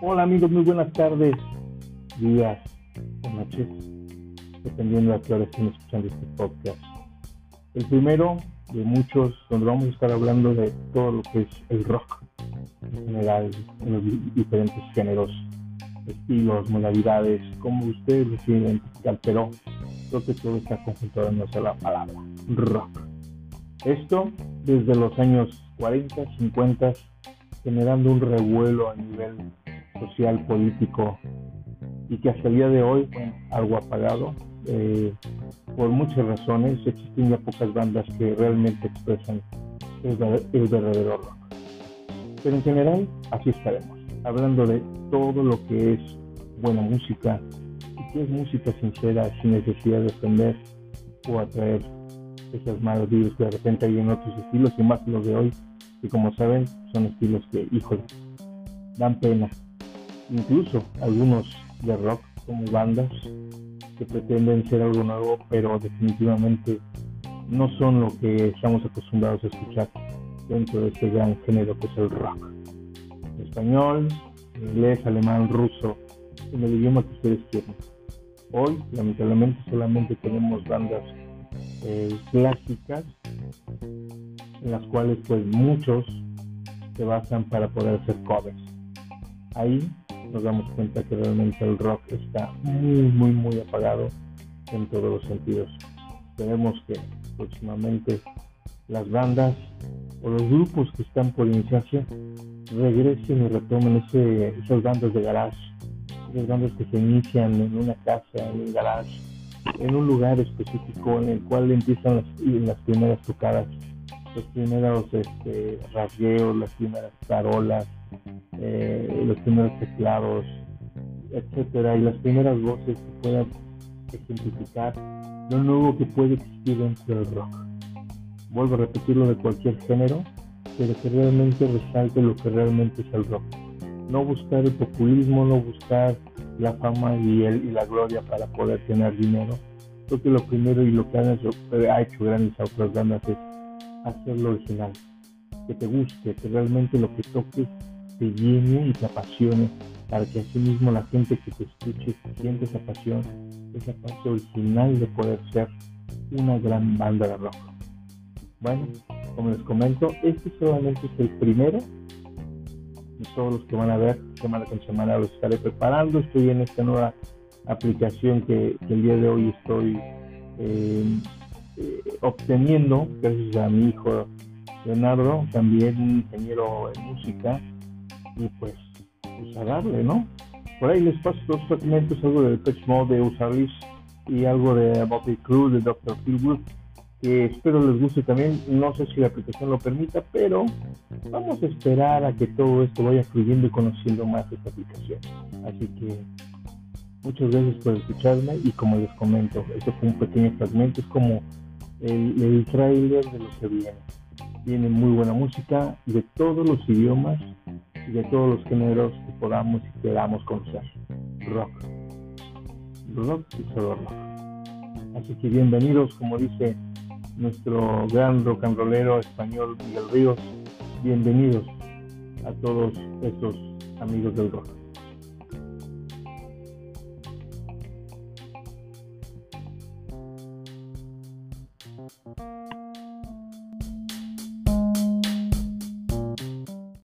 Hola amigos, muy buenas tardes, días o noches, dependiendo de a qué hora estén escuchando este podcast. El primero de muchos, donde vamos a estar hablando de todo lo que es el rock en general, en los diferentes géneros, estilos, modalidades, como ustedes quieren identificar, pero creo que todo está conjuntado en una sola palabra, rock. Esto desde los años 40, 50, generando un revuelo a nivel social, político, y que hasta el día de hoy, bueno, algo apagado, eh, por muchas razones, existen ya pocas bandas que realmente expresan el, verdadero rock. Pero en general, así estaremos, hablando de todo lo que es buena música, y que es música sincera, sin necesidad de ofender o atraer esas malas que de repente hay en otros estilos, y más los de hoy, que como saben, son estilos que, híjole, dan pena. Incluso algunos de rock como bandas que pretenden ser algo nuevo, pero definitivamente no son lo que estamos acostumbrados a escuchar dentro de este gran género que es el rock. Español, inglés, alemán, ruso, en el idioma que ustedes quieran. Hoy, lamentablemente, solamente tenemos bandas eh, clásicas en las cuales pues muchos se basan para poder hacer covers. Ahí nos damos cuenta que realmente el rock está muy, muy, muy apagado en todos los sentidos. Tenemos que próximamente las bandas o los grupos que están por iniciarse regresen y retomen ese, esas bandas de garage, esas bandas que se inician en una casa, en un garage, en un lugar específico en el cual empiezan las, las primeras tocadas, los primeros este, rasgueos, las primeras tarolas, eh, los primeros teclados, etcétera, y las primeras voces que puedan ejemplificar lo nuevo que puede existir dentro del rock. Vuelvo a repetirlo de cualquier género, pero que realmente resalte lo que realmente es el rock. No buscar el populismo, no buscar la fama y, el, y la gloria para poder tener dinero. Creo que lo primero y lo que han hecho, ha hecho grandes otras bandas es hacerlo original, que te guste, que realmente lo que toques te llene y te apasione, para que así mismo la gente que te escuche siente esa pasión, esa parte original de poder ser una gran banda de rock. Bueno, como les comento, este solamente es el primero de todos los que van a ver semana con semana los estaré preparando. Estoy en esta nueva aplicación que, el día de hoy estoy eh, eh, obteniendo, gracias a mi hijo Leonardo, también ingeniero en música, y pues, pues ¿no? Por ahí les paso dos fragmentos, algo del Pitch Mode de Usaris y algo de Bobby Crew de Dr. Philwood, que espero les guste también. No sé si la aplicación lo permita, pero vamos a esperar a que todo esto vaya fluyendo y conociendo más esta aplicación. Así que muchas gracias por escucharme y como les comento, esto fue un pequeño fragmento, es como el, el trailer de lo que viene. Viene muy buena música de todos los idiomas y de todos los géneros que podamos y queramos conocer. Rock. Rock y solo rock. Así que bienvenidos, como dice nuestro gran rock and rollero español Miguel Ríos. Bienvenidos a todos estos amigos del rock.